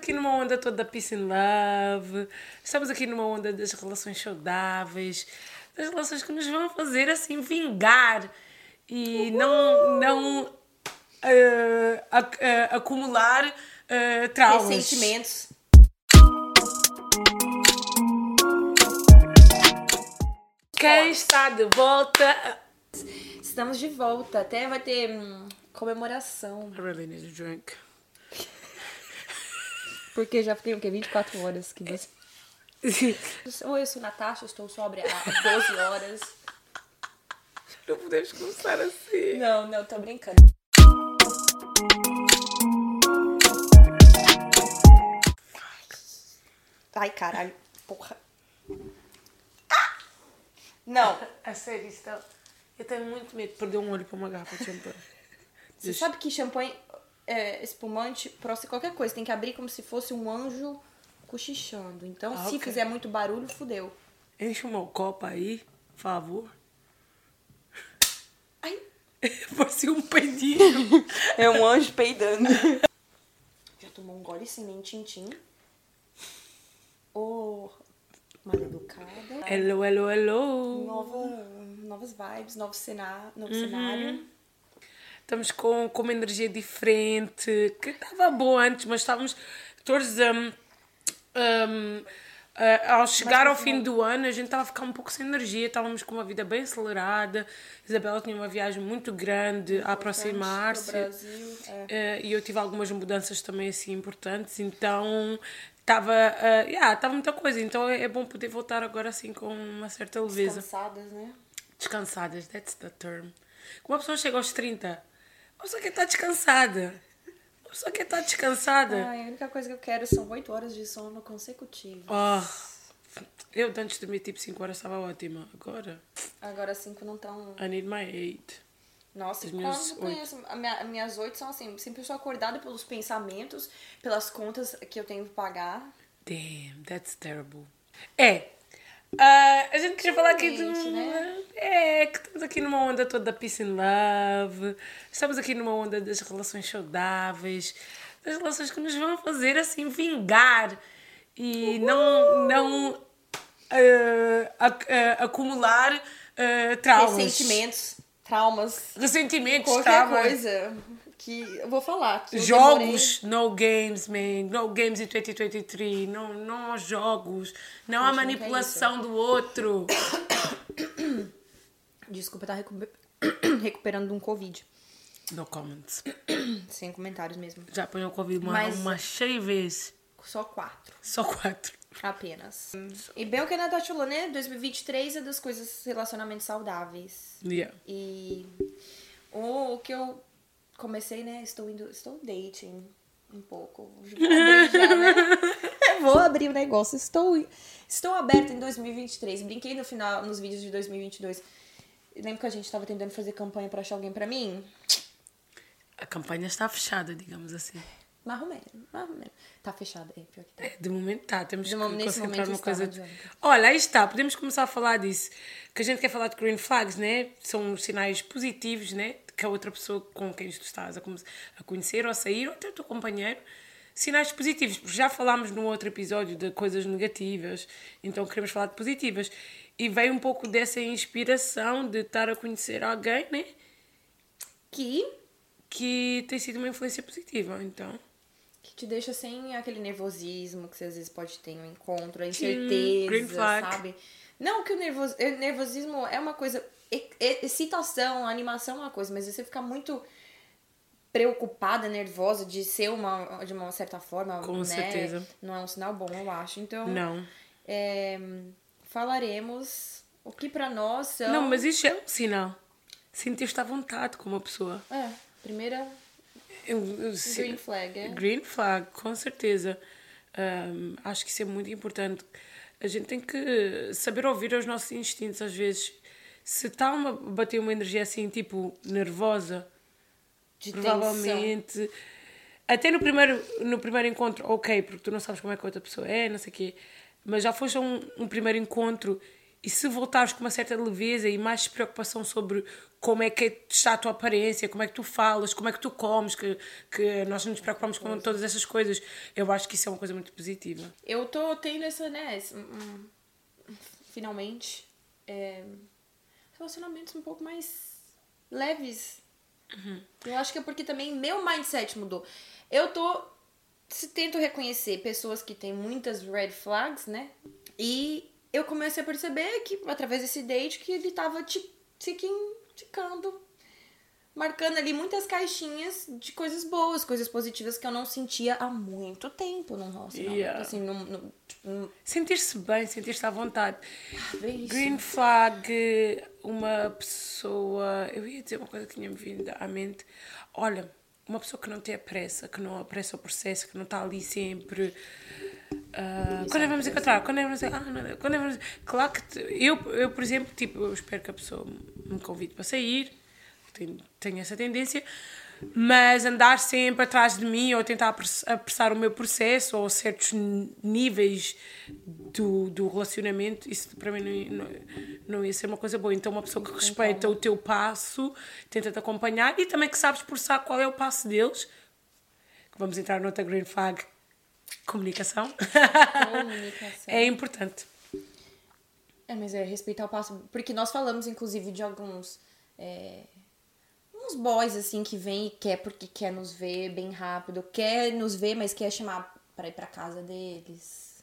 aqui numa onda toda peace and love, estamos aqui numa onda das relações saudáveis, das relações que nos vão fazer assim vingar e não, não uh, ac- uh, acumular uh, traumas. Ressentimentos. Quem está de volta? Estamos de volta. Até vai ter hum, comemoração. I really need a drink. Porque já tem o quê? 24 horas que você. Oi, eu sou Natasha, estou sóbria há 12 horas. Não podemos começar assim. Não, não, tô brincando. Ai, caralho. Porra. Ah! Não. A sério, isso tá... Eu tenho muito medo de perder um olho para uma garrafa de champanhe. Você sabe que champanhe é, espumante, ser qualquer coisa, tem que abrir como se fosse um anjo cochichando. Então, Ah, se ok. fizer muito barulho, fudeu. Enche uma copa aí, por favor. Ai, Parecia um peidinho. é um anjo peidando. Já tomou um gole sem nem tintim? Ô, mal educada. hello, hello, hello. Nova, novas vibes, novo, cena, novo Uhum. cenário. Estamos com, com uma energia diferente, que estava boa antes, mas estávamos todos um, um, a- ao chegar ao fim do ano, a gente estava a ficar um pouco sem energia, estávamos com uma vida bem acelerada. Isabela tinha uma viagem muito grande a aproximar-se. Brasil, é. Eh, e eu tive algumas mudanças também assim importantes, então estava uh, yeah, muita coisa, então é, é bom poder voltar agora assim com uma certa leveza. Cansadas, né? Descansadas, that's the term. Quando uma pessoa chega aos 30, uma pessoa quer estar descansada. Uma pessoa quer estar descansada. Ai, a única coisa que eu quero são 8 horas de sono consecutivas. Oh, eu antes de dormir tipo 5 horas estava ótima. Agora, Agora 5 não tão. I need my 8. Nossa, As quando conheço. A minha, minhas oito são assim, sempre estou acordada pelos pensamentos, pelas contas que eu tenho que pagar. Damn, that's terrible. É. ah, a gente queria falar aqui de um, né? É, que estamos aqui numa onda toda peace and love. Estamos aqui numa onda das relações saudáveis. Das relações que nos vão fazer assim vingar. E não, não ah, ac- ah, acumular ah, traumas. Ressentimentos, traumas, Ressentimentos, qualquer coisa que eu vou falar. Que Jogos, no games, man. No games em 2023. Não, não há jogos. Não não quer manipulação do outro. demorei- Desculpa, tá recu- recuperando de um Covid. No comments. Sem comentários mesmo. Já apanhou o Covid uma, Mas- uma cheia de vezes. Só quatro. Só quatro. Apenas. E bem o que a Natasha falou, né? 2023 é das coisas relacionamentos saudáveis. Yeah. E o que eu comecei, né? Estou indo. Estou dating um pouco. Vou abrir já, né? Vou abrir o negócio. Estou, estou aberta em 2023. Brinquei no final, nos vídeos de 2022. Lembra que a gente estava tentando fazer campanha pra achar alguém pra mim? A campanha está fechada, digamos assim. Mais ou menos, mais ou menos. Tá fechada, é pior que tá. É, de momento tá, temos De que momento- concentrar numa está, coisa. de-. Olha, aí está, podemos começar a falar disso. Que a gente quer falar de green flags, né? São sinais positivos, né? Que a outra pessoa com quem tu estás a, a conhecer ou a sair, ou até o teu companheiro. Sinais positivos, porque já falámos num outro episódio de coisas negativas, então queremos falar de positivas. E veio um pouco dessa inspiração de estar a conhecer alguém, né? Que, Que tem sido uma influência positiva, então. que te deixa sem aquele nervosismo que você às vezes pode ter no encontro, a Sim, incerteza, flag. sabe? Não que o o nervosismo é uma coisa. Excitação, animação é uma coisa, mas você ficar muito preocupada, nervosa de ser uma, de uma certa forma, Com né? certeza. Não é um sinal bom, eu acho. Então, Não. é, falaremos o que pra nós são. Não, mas isso é um sinal. Sentir-te à vontade com uma pessoa. É, primeira green flag, é. Green flag, com certeza. Ahm, acho que isso é muito importante. A gente tem que saber ouvir os nossos instintos às vezes. Se está bater uma energia assim, tipo, nervosa, De provavelmente. Até no primeiro, no primeiro encontro, ok, porque tu não sabes como é que a outra pessoa é, não sei o quê. Mas já foste a um, um primeiro encontro E se voltares com uma certa leveza e mais preocupação sobre como é que está a tua aparência, como é que tu falas, como é que tu comes, que, que nós nos preocupamos com todas essas coisas, eu acho que isso é uma coisa muito positiva. Eu tô tendo essa, né, hum, hum, finalmente, é, relacionamentos um pouco mais leves. Eu acho que é porque também meu mindset mudou. Eu tô, se tento reconhecer pessoas que têm muitas red flags, né, e eu comecei a perceber que, através desse date, que ele tava tiquinho, ticando, marcando ali muitas caixinhas de coisas boas, coisas positivas que eu não sentia há muito tempo num relacionamento. Yeah. Assim, num, num, tipo, Sentir-se bem, sentir-se à vontade. isso. Green flag, uma pessoa. Eu ia dizer uma coisa que tinha-me vindo à mente. Olha, uma pessoa que não tem pressa, que não apressa o processo, que não está ali sempre. ah, quando é que vamos encontrar? Quando é vamos ah, não, quando é vamos... Claro que eu, eu, por exemplo, tipo, eu espero que a pessoa me convide para sair, tenho, tenho essa tendência, mas andar sempre atrás de mim ou tentar apress- apressar o meu processo ou certos níveis do, do relacionamento, isso para mim não, ia- não, não ia ser uma coisa boa. Então, uma pessoa que respeita o teu passo, tenta-te acompanhar e também que sabe expressar qual é o passo deles. Vamos entrar noutra green flag. Comunicação. Comunicação. é importante. É, mas é respeitar o passo. Porque nós falamos, inclusive, de alguns. é, uns boys, assim, que vem e quer porque quer nos ver bem rápido. Quer nos ver, mas quer chamar pra ir pra casa deles.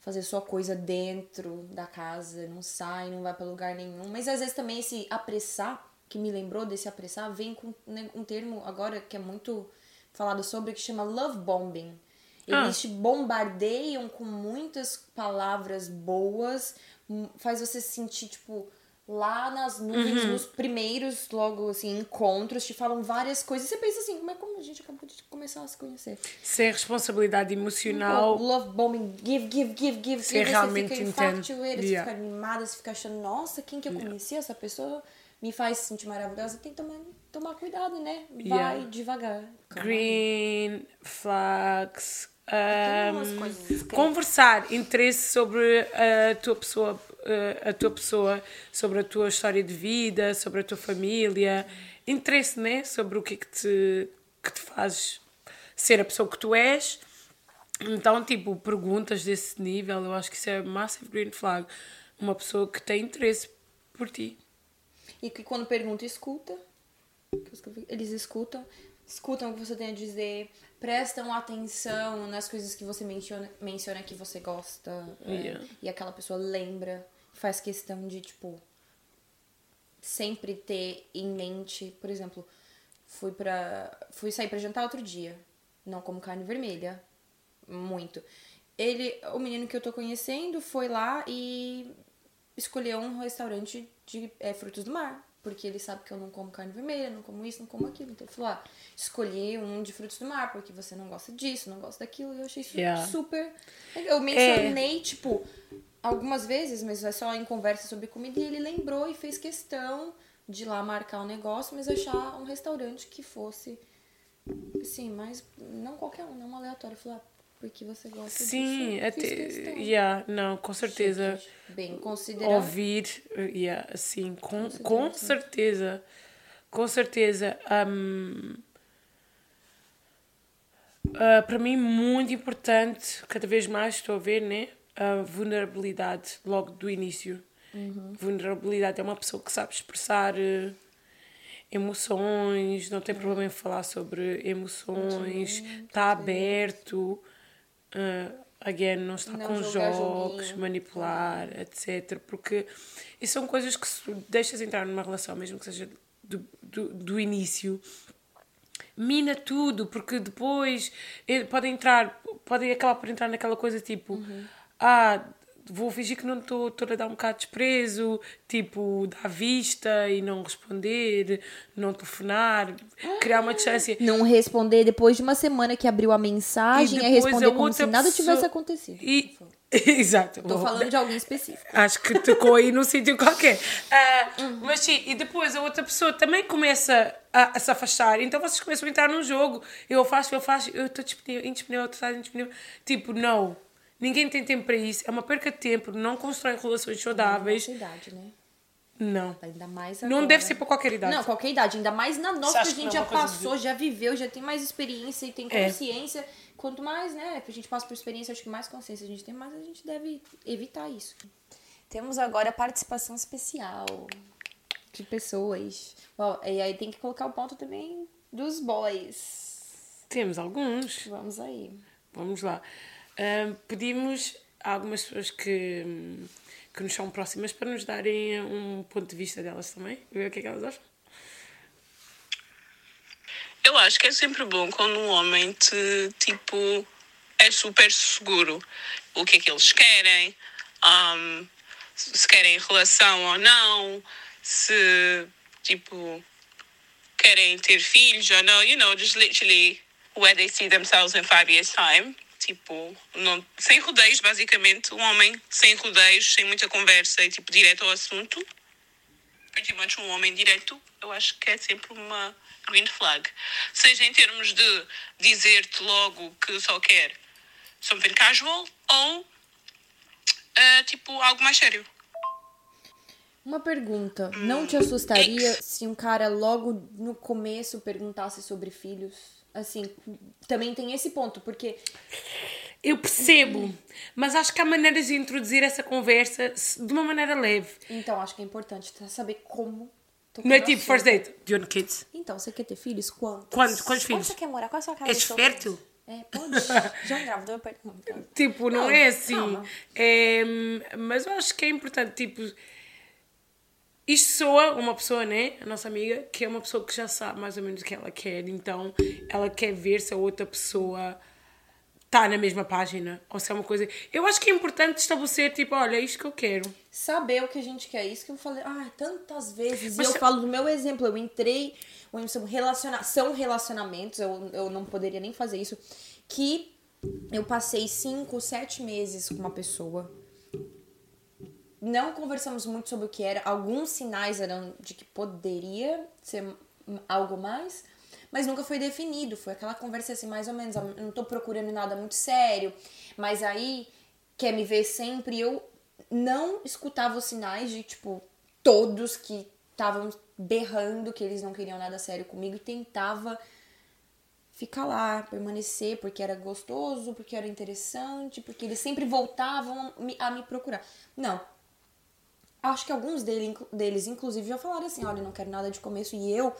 Fazer sua coisa dentro da casa. Não sai, não vai pra lugar nenhum. Mas às vezes também esse apressar, que me lembrou desse apressar, vem com né, um termo agora que é muito falado sobre, que chama love bombing. Ah. Eles te bombardeiam com muitas palavras boas, hum, faz você se sentir, tipo, lá nas nuvens, Uhum. nos primeiros, logo assim, encontros, te falam várias coisas. E você pensa assim, mas como a gente acabou de começar a se conhecer? Sem responsabilidade emocional. Pô, love bombing, give, give, give, give, Ser realmente você fica você Yeah. fica animada, você fica achando, nossa, quem que eu conheci? Essa pessoa me faz se sentir maravilhosa. Tem que tomar, tomar cuidado, né? Vai Yeah. devagar. Calma. Green flags. Um, conversar interesse sobre a tua pessoa a tua pessoa sobre a tua história de vida sobre a tua família. Interesse né sobre o que é que te que te faz ser a pessoa que tu és. Então tipo perguntas desse nível eu acho que isso é massive green flag. Uma pessoa que tem interesse por ti. E que quando pergunta, escuta. Eles escutam, escutam o que você tem a dizer, prestam atenção nas coisas que você menciona, menciona que você gosta. é, Yeah. e aquela pessoa lembra, faz questão de, tipo, sempre ter em mente, por exemplo, fui para fui sair para jantar outro dia, não como carne vermelha, muito. Ele, o menino que eu tô conhecendo, foi lá e escolheu um restaurante de é, frutos do mar, porque ele sabe que eu não como carne vermelha, não como isso, não como aquilo. Então ele falou: "Ah, escolhi um de frutos do mar, porque você não gosta disso, não gosta daquilo". E eu achei isso Yeah. super. Eu mencionei, tipo, algumas vezes, mas é só em conversa sobre comida, e ele lembrou e fez questão de ir lá marcar o negócio, mas achar um restaurante que fosse, assim, mas não qualquer um, não aleatório. Falar, ah, porque você gosta sim disso. eu até fiz questão. yeah, não com certeza Bem considerado. ouvir, yeah, assim, com, com sim. certeza, com certeza. hum, uh, para mim, muito importante, cada vez mais estou a ver, né? A vulnerabilidade logo do início. Vulnerabilidade é uma pessoa que sabe expressar uh, emoções, não tem problema em falar sobre emoções, está aberto. Uh, again, não está Não com jogos, joguinho. manipular, etc. Porque isso são coisas que se deixas entrar numa relação, mesmo que seja do, do, do início, mina tudo, porque depois eh, pode entrar, podem acabar por entrar naquela coisa tipo, Uhum. ah, vou fingir que não estou a dar um bocado de desprezo, tipo, dar vista e não responder, não telefonar, criar uma distância. Não responder depois de uma semana que abriu a mensagem, é responder a como se nada pessoa- tivesse acontecido. E... Exato. Tô falando de alguém específico. Acho que tocou aí num sítio qualquer. Ah, mas sim, e depois a outra pessoa também começa a, a se afastar. Então vocês começam a entrar num jogo. Eu faço, eu faço, eu estou disponível, indisponível, tu estás indisponível. Tipo, não. Ninguém tem tempo para isso. É uma perca de tempo. Não constrói relações saudáveis. Nossa idade, né? Não. Ainda mais Não agora. deve ser para qualquer idade. Não, qualquer idade. Ainda mais na nossa, que a gente não é já coisa de- passou, já viveu, já tem mais experiência e tem É. consciência. Quanto mais, né, a gente passa por experiência, acho que mais consciência a gente tem, mais a gente deve evitar isso. Temos agora a participação especial de pessoas. Bom, e aí tem que colocar o ponto também dos boys. Temos alguns. Vamos aí. Vamos lá. Pedimos a algumas pessoas que, que nos são próximas para nos darem um ponto de vista delas também. Ver o que é que elas acham. Eu acho que é sempre bom quando um homem te, tipo, é super seguro. O que é que eles querem, um, se querem relação ou não, se, tipo, querem ter filhos ou não. You know, just literally where they see themselves in five years' time. Tipo, não, sem rodeios, basicamente. Um homem sem rodeios, sem muita conversa e, tipo, direto ao assunto pretty much um homem direto, eu acho que é sempre uma green flag. Seja em termos de dizer-te logo que só quer something casual ou eh, tipo algo mais sério. Uma pergunta. Não te assustaria se um cara logo no começo perguntasse sobre filhos? Assim, também tem esse ponto, porque Eu percebo, mas acho que há maneiras de introduzir essa conversa de uma maneira leve. então acho que é importante saber como. Não é tipo first date. Do you want kids? Então, você quer ter filhos? Quantos? Quantos? Quantos Onde filhos? você quer morar? Qual é a sua casa? És fértil? É, pode. Já engravidou? Eu pergunto. Tipo, não, Não, é assim. É, mas eu acho que é importante, tipo. Isto soa uma pessoa, né? A nossa amiga, que é uma pessoa que já sabe mais ou menos o que ela quer, então ela quer ver se a outra pessoa está na mesma página ou se é uma coisa. Eu acho que é importante estabelecer, tipo, olha, é isto que eu quero. Saber o que a gente quer. Isso que eu falei, ah, tantas vezes. Mas e eu falo do meu exemplo. Eu entrei, relaciona são relacionamentos, eu, eu não poderia nem fazer isso, que eu passei cinco, sete meses com uma pessoa. Não conversamos muito sobre o que era. Alguns sinais eram de que poderia ser algo mais, mas nunca foi definido. Foi aquela conversa assim, mais ou menos. Eu não tô procurando nada muito sério, mas aí quer me ver sempre. Eu não escutava os sinais de, tipo, todos que estavam berrando que eles não queriam nada sério comigo e tentava ficar lá, permanecer, porque era gostoso, porque era interessante, porque eles sempre voltavam a me procurar. Não. Acho que alguns dele, deles, inclusive, já falaram assim: olha, não quero nada de começo. E eu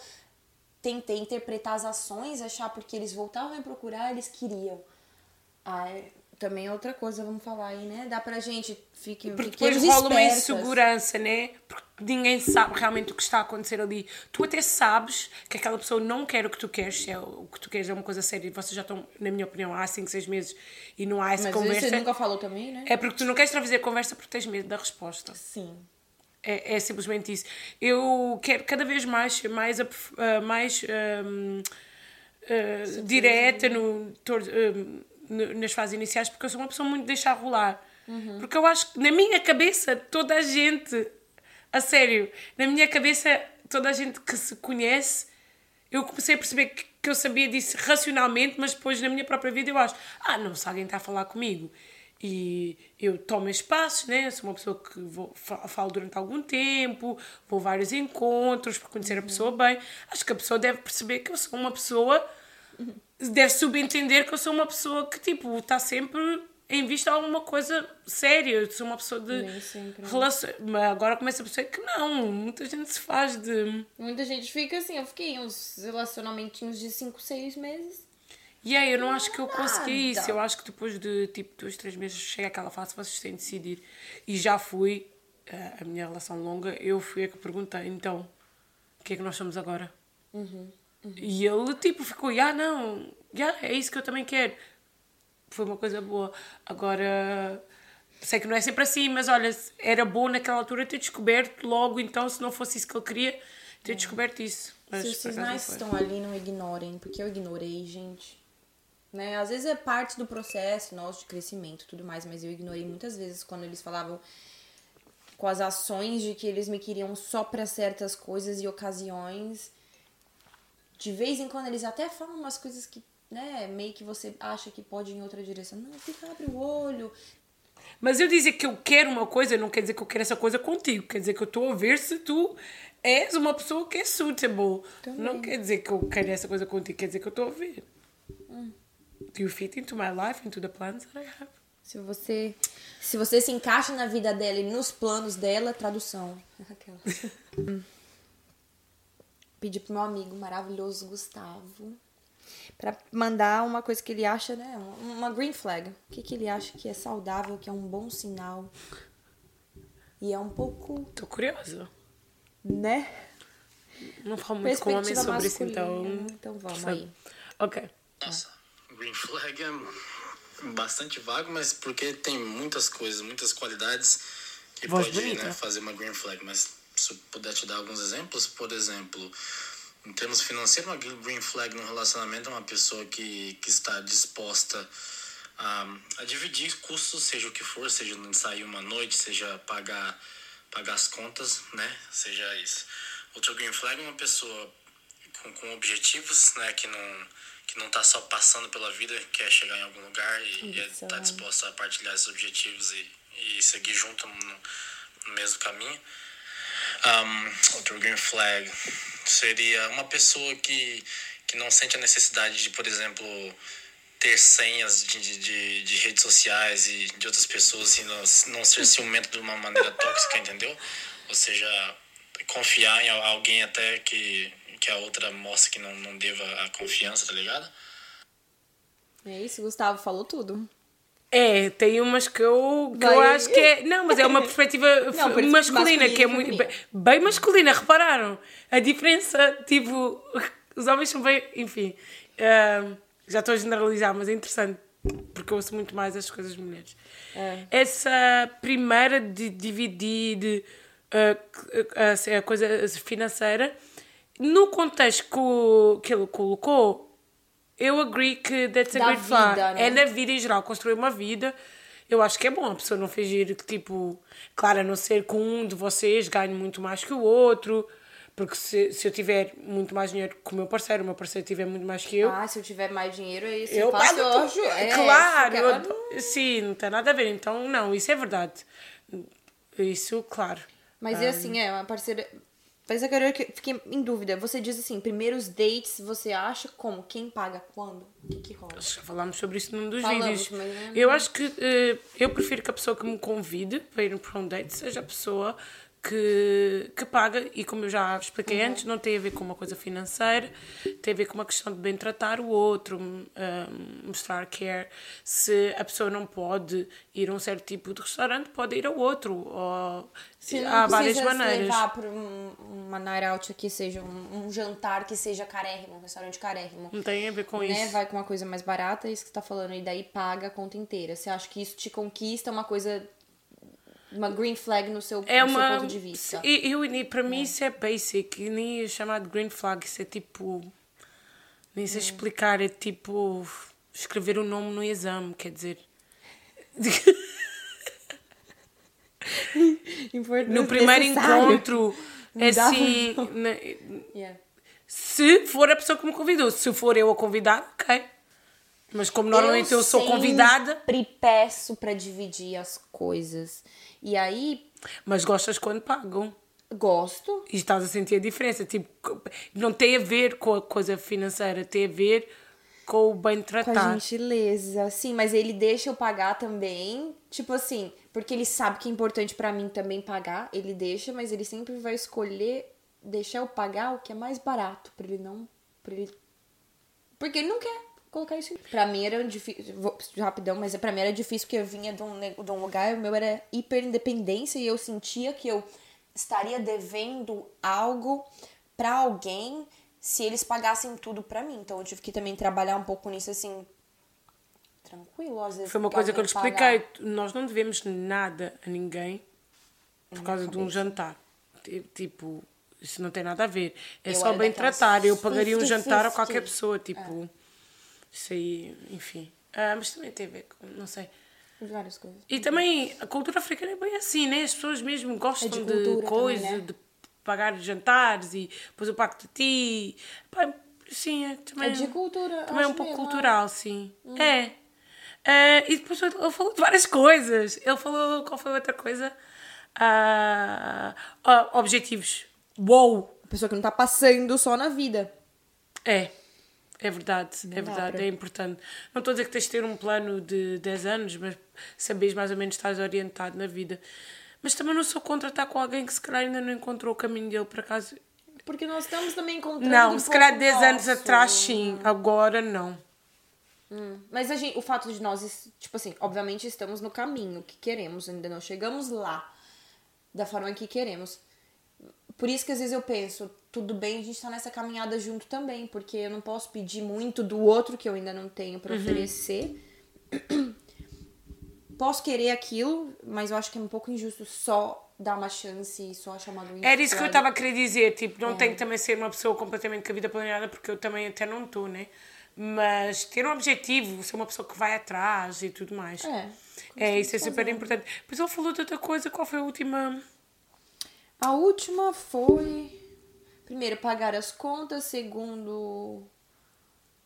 tentei interpretar as ações, achar porque eles voltavam a procurar, eles queriam. Ah, é- também é outra coisa, vamos falar aí, né? Dá pra gente, fique, Porque depois rola uma espertas. insegurança, né? Porque ninguém sabe realmente o que está a acontecer ali. Tu até sabes que aquela pessoa não quer o que tu queres, se é o que tu queres é uma coisa séria e vocês já estão, na minha opinião, há 5, 6 meses e não há essa Mas conversa. você nunca falou também, né? É porque tu não queres trazer a conversa porque tens medo da resposta. Sim. É, é simplesmente isso. Eu quero cada vez mais mais, ah, mais ahm, ah, direta no, tor- ahm, no- nas fases iniciais porque eu sou uma pessoa muito de deixar rolar. Porque eu acho que na minha cabeça toda a gente, a sério, na minha cabeça toda a gente que se conhece, eu comecei a perceber que, que eu sabia disso racionalmente, mas depois na minha própria vida eu acho, ah, não, se alguém está a falar comigo e eu tomo espaços, né? Eu sou uma pessoa que vou, fa- falo durante algum tempo, vou a vários encontros para conhecer a pessoa bem. Acho que a pessoa deve perceber que eu sou uma pessoa, deve subentender que eu sou uma pessoa que, tipo, está sempre em vista alguma coisa séria. Eu sou uma pessoa de né? relação. Mas agora começo a perceber que não, muita gente se faz de. Muita gente fica assim, eu fiquei uns relacionamentinhos de 5, 6 meses. E aí, eu não acho que eu consegui Nada. isso. Eu acho que depois de tipo dois, três meses chega aquela fase vocês têm de decidir. E já fui, eh, a minha relação longa, eu fui a que perguntei, então, o que é que nós somos agora? E ele tipo ficou, ah não, já é isso que eu também quero. Foi uma coisa boa. Agora, sei que não é sempre assim, mas olha, era bom naquela altura ter descoberto logo, então, se não fosse isso que ele queria, ter descoberto isso. Mas, Se os sinais estão ali, não ignorem, porque eu ignorei, gente. Né? Às vezes é parte do processo nosso de crescimento tudo mais, mas eu ignorei muitas vezes quando eles falavam com as ações de que eles me queriam só para certas coisas e ocasiões. De vez em quando eles até falam umas coisas que né, meio que você acha que pode ir em outra direção. Não, fica, abre o olho. Mas eu dizer que eu quero uma coisa não quer dizer que eu quero essa coisa contigo. Quer dizer que eu estou a ver se tu és uma pessoa que é suitable. Não quer dizer que eu quero essa coisa contigo. Quer dizer que eu estou a ver. Do you fit into my life, into the plans that I have? Se você, se você se encaixa na vida dela e nos planos dela, tradução. Aquela. Hum. Pedi pro meu amigo maravilhoso Gustavo para mandar uma coisa que ele acha, né? Uma green flag. O que, que ele acha que é saudável, que é um bom sinal. E é um pouco. Tô curiosa. Né? Não falo muito com homem sobre isso, então. Então vamos Sabe? aí. Ok. Nossa, green flag é bastante vago, mas porque tem muitas coisas, muitas qualidades que Voz pode bonita. né, fazer uma green flag. Mas se eu puder te dar alguns exemplos, por exemplo, em termos financeiros, uma green flag no relacionamento é uma pessoa que, que está disposta a, a dividir custos, seja o que for, seja sair uma noite, seja pagar, pagar as contas, né? Seja isso. Outro green flag é uma pessoa com, com objetivos, né? Que não, que não tá só passando pela vida, quer chegar em algum lugar e, e Isso. tá disposta a partilhar esses objetivos e, e seguir junto no, no mesmo caminho. Um, outro green flag seria uma pessoa que, que não sente a necessidade de, por exemplo, ter senhas de, de, de, de redes sociais e de outras pessoas e não, não ser ciumento de uma maneira tóxica, entendeu? Ou seja, confiar em alguém até que, que a outra mostre que não, não deva a confiança, tá ligado? É isso, Gustavo falou tudo. É, tem umas que eu, que eu acho que é. Não, mas é uma perspectiva Não, masculina, que é muito. Bem, bem masculina, repararam? A diferença, tipo. Os homens são bem. Enfim. ah, já estou a generalizar, mas é interessante. Porque eu ouço muito mais as coisas mulheres. É. Essa primeira de dividir ah, a, a coisa financeira, no contexto que, o- que ele colocou, eu agree que that's a Da great vida, né? É na vida em geral, construir uma vida. Eu acho que é bom a pessoa não fingir que, tipo, claro, a não ser que um de vocês ganhe muito mais que o outro. Porque se, se eu tiver muito mais dinheiro que o meu parceiro, o meu parceiro tiver muito mais que eu, Ah, se eu tiver mais dinheiro, aí você eu eu tudo. acho- é, claro, eu ado- sim, não tem nada a ver. Então, não, isso é verdade. Isso, claro. Mas é assim, é uma parceira. Mas agora que fiquei em dúvida. Você diz assim, primeiros dates, você acha como? Quem paga quando? O que, que rola? Já falámos sobre isso num dos Falamos, vídeos. mas Eu acho que eh, eu prefiro que a pessoa que me convide para ir para um date seja a pessoa que, que paga e como eu já expliquei Uhum. antes, não tem a ver com uma coisa financeira, tem a ver com uma questão de bem tratar o outro, hum, mostrar care. Se a pessoa não pode ir a um certo tipo de restaurante, pode ir a outro. Ou, há várias maneiras. levar para um, uma night out que seja um, um jantar que seja carérrimo, um restaurante carérrimo. Não tem a ver com né? isso. Vai com uma coisa mais barata, é isso que você tá falando, e daí paga a conta inteira. Você acha que isso te conquista uma coisa. Uma green flag no seu, É no uma. seu ponto de vista? Eu, eu, para mim isso é basic. Nem ia chamar de green flag. Isso é tipo. Nem sei explicar. É tipo. Escrever o nome no exame, quer dizer. Importante, No primeiro necessário. encontro. Dá Assim. um- na- Yeah. se for a pessoa que me convidou. Se for eu a convidar, ok. Mas como normalmente eu, sou convidada. sempre peço pra dividir as coisas. E aí, Mas gostas quando pagam. gosto. E estás a sentir a diferença. Tipo, não tem a ver com a coisa financeira, tem a ver com o bem Com tratar. a gentileza, sim, mas ele deixa eu pagar também, tipo assim, porque ele sabe que é importante pra mim também pagar, ele deixa, mas ele sempre vai escolher deixar eu pagar o que é mais barato, pra ele não, para ele porque ele não quer colocar isso. Pra mim era difícil, vou rapidão, mas pra mim era difícil porque eu vinha de um, de um lugar, o meu era hiper independência e eu sentia que eu estaria devendo algo pra alguém se eles pagassem tudo pra mim. Então eu tive que também trabalhar um pouco nisso assim, tranquilo, às vezes. Foi uma coisa que eu lhe expliquei. Nós não devemos nada a ninguém por causa de um jantar. Ti- Tipo, isso não tem nada a ver. É Eu só bem tratar. Eu pagaria um 50-50. jantar a qualquer pessoa. Tipo, isso aí, enfim. Ah, mas também tem a ver com, não sei. Várias coisas. E também a cultura africana é bem assim, né? As pessoas mesmo gostam É de de, coisas, né? de pagar jantares e depois eu pago de ti. Pá, sim, é, também, É de cultura, Também é um pouco mesmo, cultural, sim. É. Eh, e depois ele falou de várias coisas. Ele falou, qual foi a outra coisa? Ah, ah, objetivos. Uou! A pessoa que não tá passando só na vida. É. É verdade, é dá verdade, para- é importante. Não estou a dizer que tens de ter um plano de 10 anos, mas saberes mais ou menos estás orientado na vida. Mas também não sou contra estar com alguém que se calhar ainda não encontrou o caminho dele, por acaso. Porque nós estamos também encontrando. Não, um se calhar pouco 10 anos nosso. atrás sim, agora não. Mas a gente, o fato de nós, tipo assim, obviamente estamos no caminho que queremos, ainda não chegamos lá da forma que queremos. Por isso que às vezes eu penso, tudo bem a gente tá nessa caminhada junto também, porque eu não posso pedir muito do outro que eu ainda não tenho Uhum. pra oferecer. Posso querer aquilo, mas eu acho que é um pouco injusto só dar uma chance e só achar uma doença. Era isso que eu estava a querer dizer, tipo, É. não tem que também ser uma pessoa completamente com a vida planeada, porque eu também até não estou, né? Mas ter um objetivo, ser uma pessoa que vai atrás e tudo mais. É. É, isso é super importante. Depois ele falou de outra coisa, qual foi a última? A última foi. Primeiro, pagar as contas. Segundo.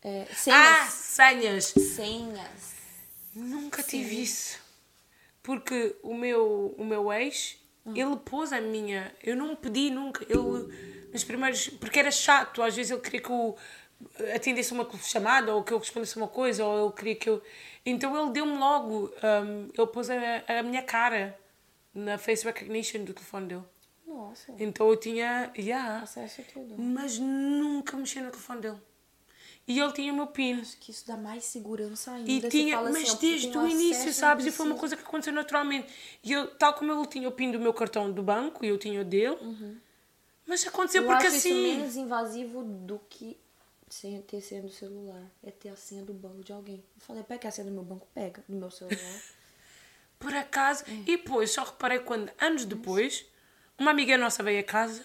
É, Ah, senhas. senhas! Senhas. Nunca tive isso. Porque o meu, o meu ex, ele pôs a minha. Eu não pedi nunca. Ele, nos primeiros. Porque era chato, às vezes ele queria que eu atendesse uma chamada ou que eu respondesse uma coisa ou ele queria que eu. Então ele deu-me logo. hum, ele pôs a, a minha cara na face recognition do telefone dele. Nossa. Então eu tinha. Yeah, Acesso a tudo. mas nunca mexi no telefone dele. E ele tinha o meu PIN. Acho que isso dá mais segurança ainda. E tinha, mas assim, desde o início, sabes? E foi uma coisa que aconteceu naturalmente. E eu, tal como ele tinha o PIN do meu cartão do banco e eu tinha o dele, mas aconteceu Uhum. Eu porque acho isso assim. menos invasivo do que sem ter senha do celular. É ter a senha do banco de alguém. Eu falei, pega a senha do meu banco, pega. Do meu celular. Por acaso. E depois, só reparei quando, anos depois, uma amiga nossa veio a casa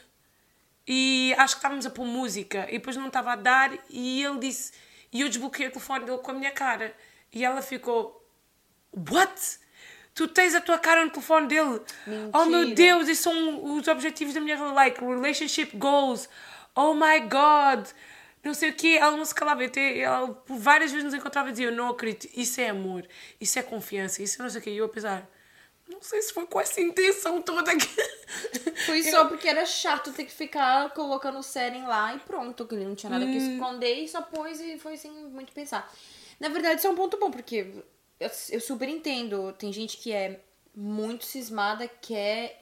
e acho que estávamos a pôr música e depois não estava a dar e ele disse. E eu desbloqueei o telefone dele com a minha cara. E ela ficou. What? Tu tens a tua cara no telefone dele? Oh meu Mentira. Deus, esses são os objetivos da minha like relationship goals. Oh my god. Não sei o quê, ela não se calava. Até- Ela várias vezes nos encontrava e dizia: Eu não acredito, isso é amor, isso é confiança, isso é não sei o quê. E eu a pensar: Não sei se foi com essa intenção toda que. Foi só porque era chato ter que ficar colocando o Seren lá e pronto, que ele não tinha nada que esconder e só pôs e foi sem muito pensar. Na verdade, isso é um ponto bom, porque eu, eu super entendo. Tem gente que é muito cismada, quer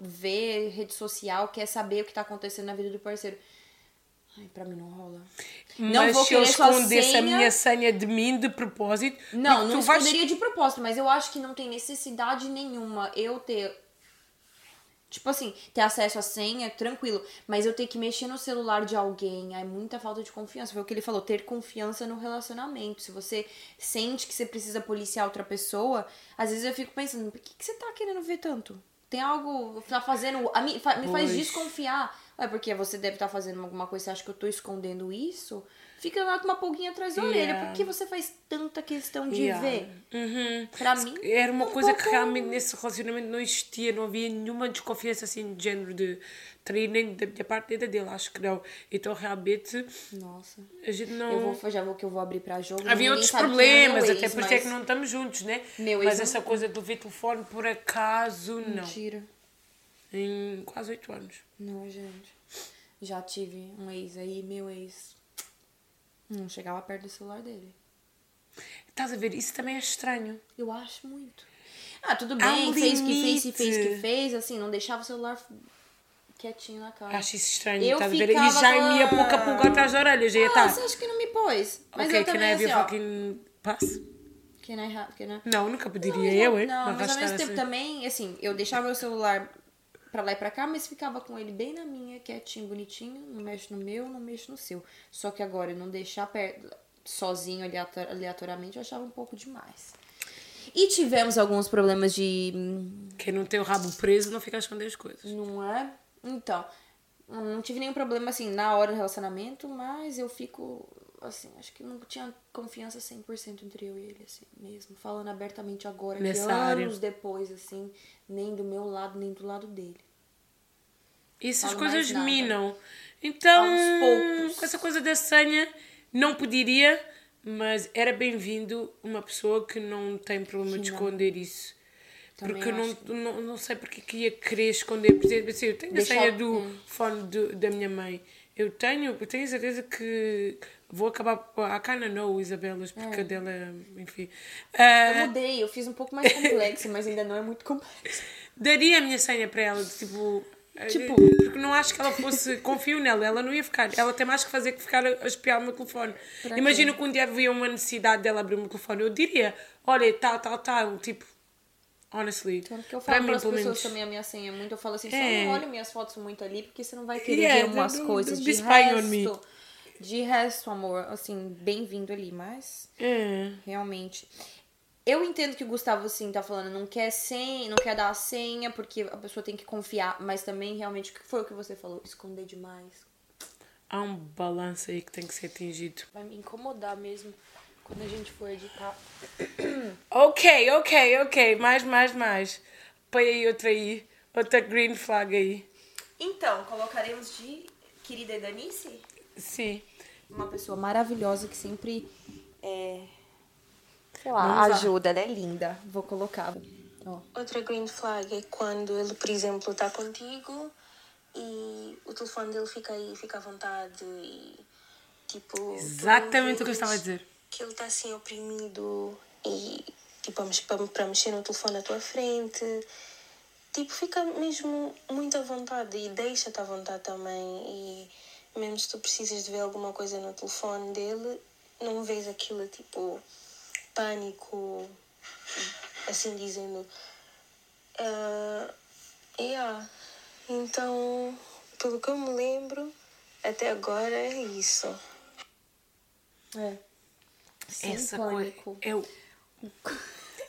ver rede social, quer saber o que tá acontecendo na vida do parceiro. Ai, pra mim não rola. Mas vou se eu escondesse a senha. minha senha de mim de propósito. Não, não tu vais- esconderia de propósito, mas eu acho que não tem necessidade nenhuma eu ter. Tipo assim, ter acesso à senha, tranquilo. Mas eu ter que mexer no celular de alguém é muita falta de confiança. Foi o que ele falou, ter confiança no relacionamento. Se você sente que você precisa policiar outra pessoa, às vezes eu fico pensando, por que, que você tá querendo ver tanto? Tem algo. Tá fazendo. A me faz Pois. desconfiar. É porque você deve estar fazendo alguma coisa, você acha que eu tô escondendo isso? Fica lá com uma pulguinha atrás da orelha. Yeah. Por que você faz tanta questão de Yeah. ver? Uhum. Pra mim, Era uma um coisa que pouco- realmente nesse relacionamento não existia, não havia nenhuma desconfiança assim de género de trair nem da minha parte nem da dele, acho que não. Então realmente Nossa. a gente não. Eu vou, já vou que eu vou abrir pra jogo. Havia outros é problemas, ex, até por isso é mas- que não estamos juntos, né? Meu Mas ex essa não- coisa do ver telefone, por acaso, não. Mentira. Em quase oito anos. Não, gente. Já tive um ex aí, meu ex. Não chegava perto do celular dele. Estás a ver? Isso também é estranho. Eu acho muito. Ah, tudo bem, um fez o que fez e fez que fez, assim, não deixava o celular quietinho na cara. Acho isso estranho, Eu estás a ver? E já com ia pouco a pouco atrás da orelha, já ia Ah, estar. você acha que não me pôs? Mas ok, eu can também, I have assim, ó. fucking? Can I have, can I... Não, nunca pediria Não, eu, hein? Não, mas ao mesmo tempo assim. também, assim, eu deixava o celular pra lá e pra cá, mas ficava com ele bem na minha, quietinho, bonitinho. Não mexo no meu, não mexo no seu. Só que agora, não deixar perto, sozinho, aleator- aleatoriamente, eu achava um pouco demais. E tivemos alguns problemas de. Quem não tem o rabo preso não fica a esconder as coisas. Não é? Então, não tive nenhum problema assim na hora do relacionamento, mas eu fico. Assim, acho que não tinha confiança 100% entre eu e ele, assim, mesmo. Falando abertamente agora, que Nessa anos depois, assim, nem do meu lado, nem do lado dele. E essas Falo coisas minam. Então, com essa coisa da senha, não pediria, mas era bem-vindo uma pessoa que não tem problema de não. esconder isso. Também porque eu não, acho. não, não sei porque que ia querer esconder. Por exemplo, assim, eu tenho Deixar- a senha do hum. fone do- da minha mãe. Eu tenho, eu tenho certeza que vou acabar. I kinda know Isabelas, porque a dela, enfim. Ah, Eu mudei, eu fiz um pouco mais complexo, mas ainda não é muito complexo. daria a minha senha para ela, tipo. Tipo- porque não acho que ela fosse. Confio nela, ela não ia ficar. Ela tem mais que fazer que ficar a, espiar o meu telefone. Para Imagina que um dia havia uma necessidade dela abrir o meu telefone. Eu diria: olha, tal, tal, tal. Tipo, honestly. Tanto que eu falo para as pessoas menos. também a minha senha muito. Eu falo assim, É. só não olhe minhas fotos muito ali, porque você não vai querer Yeah, ver umas coisas. don't De be spying on me. De resto, amor, assim, bem-vindo ali, mas É. realmente. Eu entendo que o Gustavo, assim, tá falando, não quer senha, não quer dar a senha, porque a pessoa tem que confiar, mas também, realmente, o que foi o que você falou? Esconder demais. Há um balanço aí que tem que ser atingido. Vai me incomodar mesmo quando a gente for editar. Ok, ok, ok. Mais, mais, mais. Põe aí outra aí. Outra green flag aí. Então, colocaremos de querida Edanice? Sim. Uma pessoa maravilhosa que sempre é. Sei lá, ajuda, ela é linda. Vou colocar. Ó. Outra green flag é quando ele, por exemplo, está contigo e o telefone dele fica aí, fica à vontade e tipo. Exatamente o que eu estava a dizer. Que ele está assim oprimido e tipo para mexer no telefone à tua frente. Tipo, fica mesmo muito à vontade e deixa-te à vontade também. E mesmo se tu precisas de ver alguma coisa no telefone dele, não vês aquilo tipo pânico, assim dizendo. Ah, yeah. Então, pelo que eu me lembro, até agora é isso. É. Sem Essa pânico. coisa. Eu...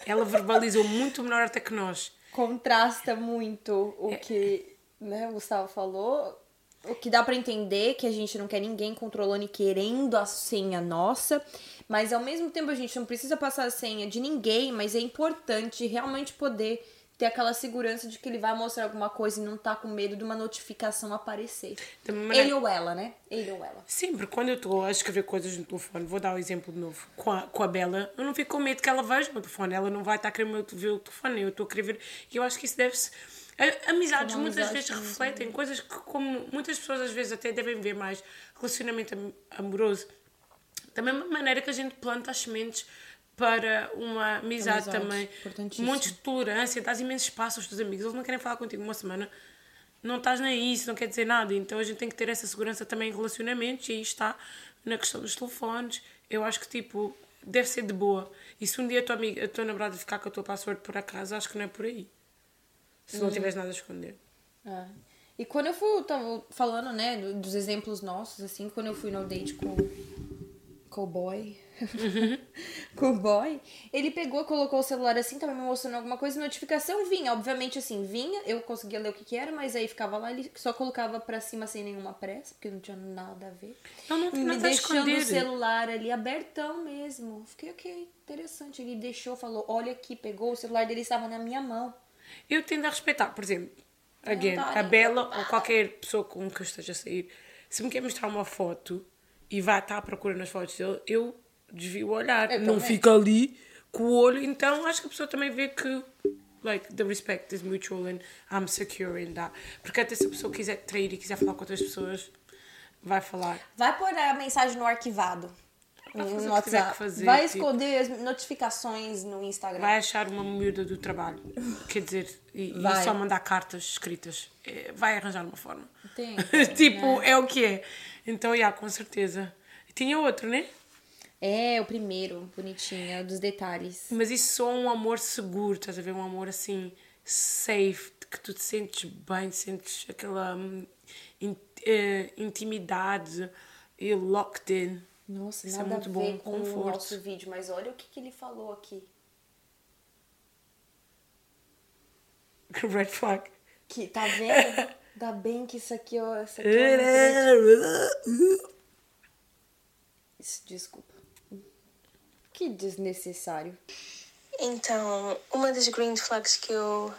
Ela verbalizou muito menor até que nós. Contrasta muito o que né, o Gustavo falou. O que dá pra entender que a gente não quer ninguém controlando e querendo a senha nossa, mas ao mesmo tempo a gente não precisa passar a senha de ninguém, mas é importante realmente poder ter aquela segurança de que ele vai mostrar alguma coisa e não tá com medo de uma notificação aparecer. Maneira- Ele ou ela, né? Ele ou ela. Sempre, quando eu estou a escrever coisas no telefone, vou dar o exemplo de novo, com a, com a Bela, eu não fico com medo que ela veja o meu telefone. Ela não vai estar querer meu- ver o telefone, eu estou a querer ver. E eu acho que isso deve-se. Amizades Uma muitas vezes refletem coisas que, como muitas pessoas às vezes até devem ver mais relacionamento am- amoroso. Da mesma maneira que a gente planta as sementes para uma amizade, Amizade, também. Muita tolerância, dás imenso espaço aos teus amigos. Eles não querem falar contigo uma semana não estás nem isso não quer dizer nada. Então a gente tem que ter essa segurança também em relacionamentos e aí está na questão dos telefones. Eu acho que tipo, deve ser de boa. E se um dia a tua amiga, a tua namorada ficar com a tua password por acaso, acho que não é por aí. Se não tiveres nada a esconder. É. E quando eu fui, tava falando, né, do- dos exemplos nossos, assim, quando eu fui no date com, com o boy, com o boy, ele pegou, colocou o celular assim, tava me mostrando alguma coisa, notificação vinha, obviamente assim, vinha, eu conseguia ler o que que era, mas aí ficava lá, ele só colocava pra cima sem nenhuma pressa, porque não tinha nada a ver. Não, não- não me tá deixando o escondido. celular ali abertão mesmo. Fiquei, ok, interessante. Ele deixou, falou, olha aqui, pegou, o celular dele estava na minha mão. Eu tendo a respeitar, por exemplo, again, a. Bela ou qualquer pessoa com que eu esteja a sair, se me quer mostrar uma foto e vai estar à procura nas fotos dele, eu desvio o olhar. Eu não também. fica ali com o olho, então acho que a pessoa também vê que like the respect is mutual and I'm secure in that. Porque até se a pessoa quiser trair e quiser falar com outras pessoas, vai falar. Vai pôr a mensagem no arquivado. Vai No o WhatsApp. fazer, Vai tipo. esconder as notificações no Instagram. Vai achar uma miúda do trabalho. Quer dizer, e, e só mandar cartas escritas. É, Vai arranjar uma forma. Tem, tipo, é o que é. Então, já, com certeza. Tinha outro, né? É, o primeiro, bonitinho, dos detalhes. Mas isso só um amor seguro, estás a ver? Um amor assim, safe, que tu te sentes bem, sentes aquela hum, in- eh, intimidade e locked in. Nossa, Isso é nada muito a bom, ver com o conforto. nosso vídeo, mas olha o que, que ele falou aqui. Red flag. Que, tá vendo? Ainda bem que isso aqui, ó, isso aqui é uma Isso, desculpa. Que desnecessário. Então, uma das green flags que eu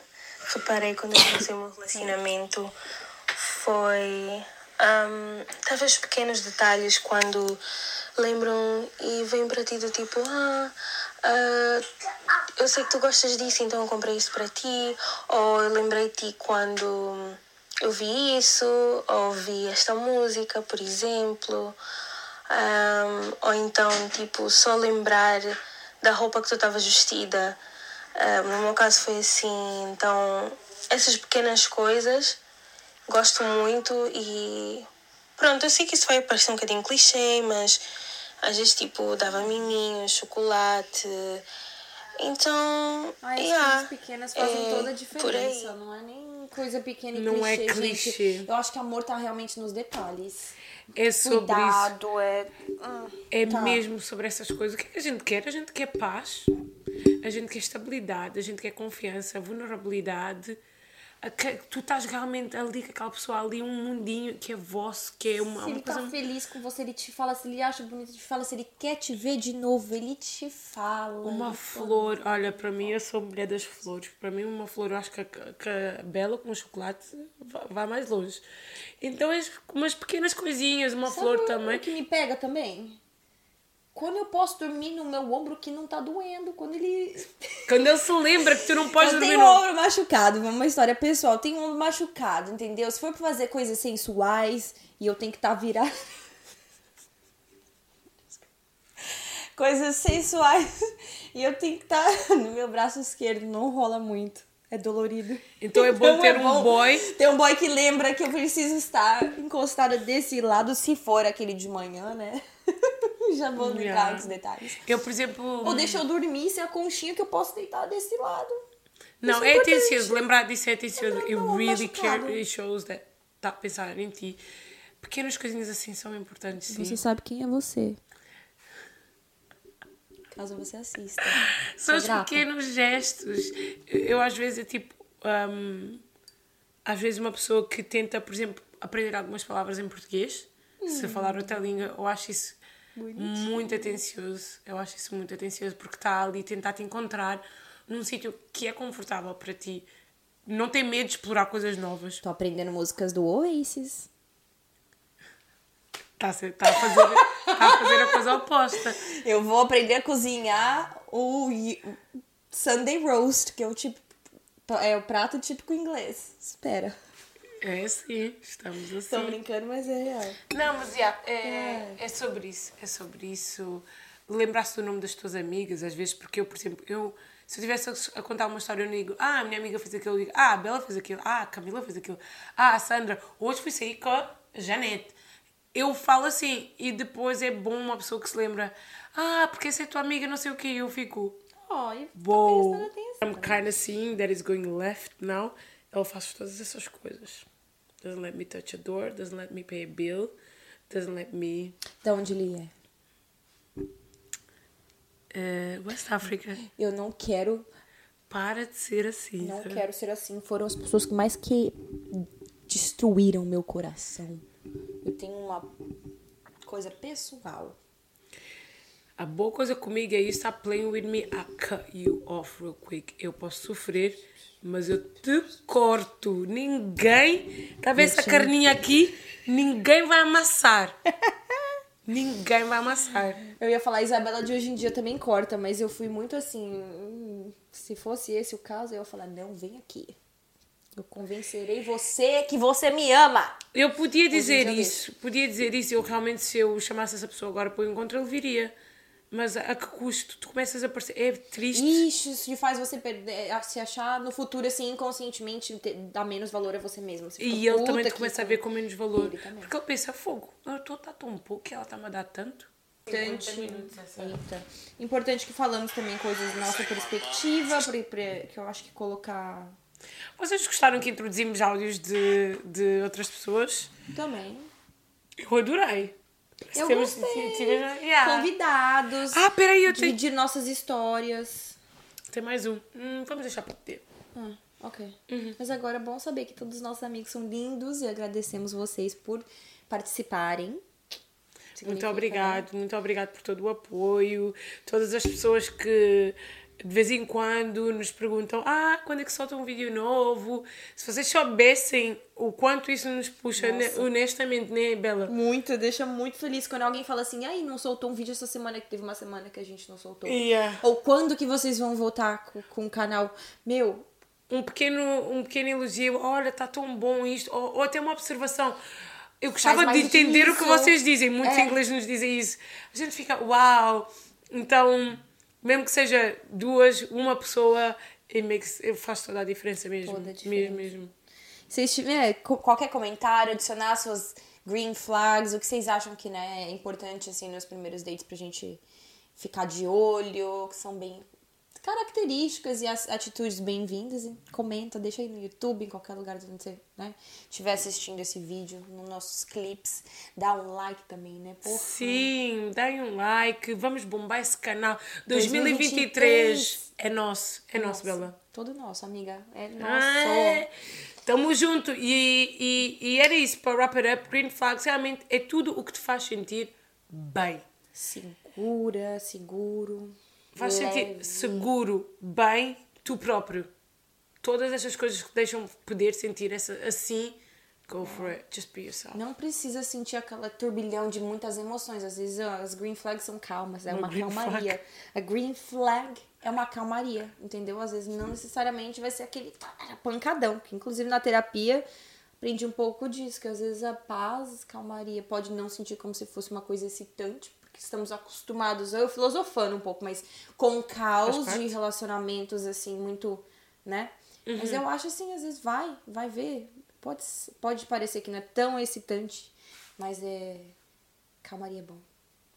reparei quando eu comecei o meu relacionamento foi um, talvez pequenos detalhes quando lembram e vêm para ti do tipo ah, ah, eu sei que tu gostas disso então eu comprei isso para ti. Ou eu lembrei de ti quando eu vi isso ou vi esta música por exemplo. Um, ou então tipo só lembrar da roupa que tu estavas vestida. Um, no meu caso foi assim então essas pequenas coisas gosto muito e pronto, eu sei que isso vai parecer um bocadinho clichê, mas às vezes tipo dava miminhos, chocolate. Então, Ai, as yeah, coisas pequenas fazem é toda a diferença. Não é nem coisa pequena e Não é clichê, clichê. gente. Eu acho que amor tá realmente nos detalhes. É sobre isso. Cuidado, é. hum, É tá. mesmo sobre essas coisas. O que é que a gente quer? A gente quer paz, a gente quer estabilidade, a gente quer confiança, vulnerabilidade. Que- Tu estás realmente ali com aquela pessoa ali, um mundinho que é vosso, que é uma, Se ele uma coisa. tá feliz com você, ele te fala, se ele acha bonito, ele te fala, se ele quer te ver de novo, ele te fala. Uma Ele flor, olha, para mim eu sou mulher das flores. Para mim, uma flor, eu acho que a, que bela com chocolate va- vai mais longe. Então, umas pequenas coisinhas, uma Sabe flor também. O que me pega também? Quando eu posso dormir no meu ombro que não tá doendo. Quando ele. Quando ele se lembra que tu não podes eu dormir tenho o no. ombro machucado, uma história pessoal. Tenho um ombro machucado, entendeu? Se for pra fazer coisas sensuais e eu tenho que estar virada. coisas sensuais e eu tenho que estar no meu braço esquerdo. Não rola muito. É dolorido. Então é bom ter um boy. Ter um boy que lembra que eu preciso estar encostada desse lado, se for aquele de manhã, né? Já vou Yeah. dos detalhes. Eu, por exemplo. Ou deixa eu dormir sem a conchinha que eu posso deitar desse lado. Não, é importante. atencioso. Lembrar disso é atencioso. Lembrar do really care, it shows that está a pensar em ti. Pequenas coisinhas assim são importantes, sim. sabe quem é você. Caso você assista. São os pequenos gestos. Eu, eu, às vezes, é tipo. hum, às vezes, uma pessoa que tenta, por exemplo, aprender algumas palavras em português, se falar outra língua, eu acho isso muito atencioso. Eu acho isso muito atencioso porque está ali tentar te encontrar num sítio que é confortável para ti. Não tem medo de explorar coisas novas. Tô aprendendo músicas do Oasis. Está a, tá a fazer, tá a fazer a coisa oposta. Eu vou aprender a cozinhar o Sunday Roast, que é o tipo é o prato típico inglês. Espera. É assim, estamos assim. brincando, mas é real. Não, mas yeah, é, é sobre isso. É sobre isso. Lembrar-se do nome das tuas amigas, às vezes, porque eu, por exemplo, eu, se eu estivesse a, contar uma história, eu não digo, ah, a minha amiga fez aquilo, eu digo, ah, a Bela fez aquilo, ah, a Camila fez aquilo, ah, a Sandra, hoje fui sair com a Janete. Eu falo assim, e depois é bom uma pessoa que se lembra, ah, porque essa é tua amiga, não sei o que, e eu fico, Oh, e Wow, atenção. I'm kind of seeing that is going left now. Ela faz todas essas coisas. Doesn't let me touch a door, doesn't let me pay a bill, doesn't let me. Da onde ele é? Uh, West Africa. Eu não quero, Para de ser assim. não sabe? quero ser assim. Foram as pessoas que mais que destruíram meu coração. Eu tenho uma coisa pessoal. A boa coisa comigo é isso, stop playing with me, I cut you off real quick. Eu posso sofrer, mas eu te corto. Ninguém, tá vendo essa carninha aqui? Ninguém vai amassar. Ninguém vai amassar. Eu ia falar, a Isabela de hoje em dia também corta, mas eu fui muito assim. hum, se fosse esse o caso, eu ia falar, não, vem aqui. Eu convencerei você que você me ama. Eu podia dizer isso, podia dizer isso. Eu realmente, se eu chamasse essa pessoa agora para o encontro, ele viria. Mas a, que custo? Tu começas a parecer. É triste. Ixi, isso faz você perder, a se achar no futuro, assim, inconscientemente, ter- dar menos valor a você mesmo. Você E fica, ele também "Puta te começa a pariu." ver com menos valor. Ele. Porque ele pensa, fogo, eu estou a dar tão pouco que ela está-me a dar tanto. Importante, minutos, eita. Importante que falamos também coisas da nossa perspectiva, que eu acho que colocar Vocês gostaram que introduzimos áudios de, de outras pessoas? também. Eu adorei. Eu Temos- gostei. tivemos- yeah. Convidados. Ah, peraí, eu tenho. dividir nossas histórias. Tem mais um. Hum, vamos deixar para ter. Ah, ok. Uhum. Mas agora é bom saber que todos os nossos amigos são lindos e agradecemos vocês por participarem. Muito Significa, obrigado, muito obrigado por todo o apoio, todas as pessoas que de vez em quando nos perguntam: Ah, quando é que solta um vídeo novo? Se vocês soubessem o quanto isso nos puxa, né, honestamente, né, Bela? Muito, deixa muito feliz quando alguém fala assim, aí não soltou um vídeo essa semana, que teve uma semana que a gente não soltou. Yeah. Ou quando que vocês vão voltar com, com o canal? Meu, um pequeno, um pequeno elogio, olha, está tão bom isto, ou, ou até uma observação. Eu gostava de entender o que vocês dizem, muitos É. ingleses nos dizem isso. A gente fica, uau! Então, mesmo que seja duas, uma pessoa, it makes, faz toda a diferença mesmo. Toda a mesmo, diferença. mesmo. se vocês tiverem co- qualquer comentário, adicionar suas green flags, o que vocês acham que né, é importante assim nos primeiros dates pra gente ficar de olho, que são bem características e as atitudes bem-vindas, e comenta, deixa aí no YouTube, em qualquer lugar onde você né, estiver assistindo esse vídeo, nos nossos clips, dá um like também, né? Porra. Sim, deem um like, vamos bombar esse canal. 2023 2023 é nosso, é nosso, Bela. Todo nosso, amiga. É nosso. Ah, é. Tamo junto. E, e, e era isso, para wrap it up, Green Flags realmente é tudo o que te faz sentir bem. Segura, seguro. Faz sentir leve. seguro, bem, tu próprio. Todas essas coisas que deixam poder sentir essa, assim, go for it. Just be yourself. Não precisa sentir aquela turbilhão de muitas emoções. Às vezes ó, as green flags são calmas, é Uma uma, calmaria. flag. A green flag é uma calmaria, entendeu? Às vezes não necessariamente vai ser aquele pancadão, que inclusive na terapia aprendi um pouco disso, que às vezes a paz, calmaria, pode não sentir como se fosse uma coisa excitante, porque estamos acostumados, eu filosofando um pouco, mas com caos de relacionamentos assim muito, né? Mas eu acho assim, às vezes vai, vai ver. Pode, pode parecer que não é tão excitante, mas é. Calmaria é bom.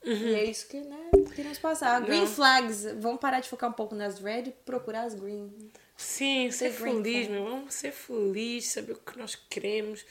E é isso que, né, queremos passar. Green Não. flags, vamos parar de focar um pouco nas red e procurar as green. Sim, ser feliz, meu. Vamos ser felizes, saber o que nós queremos.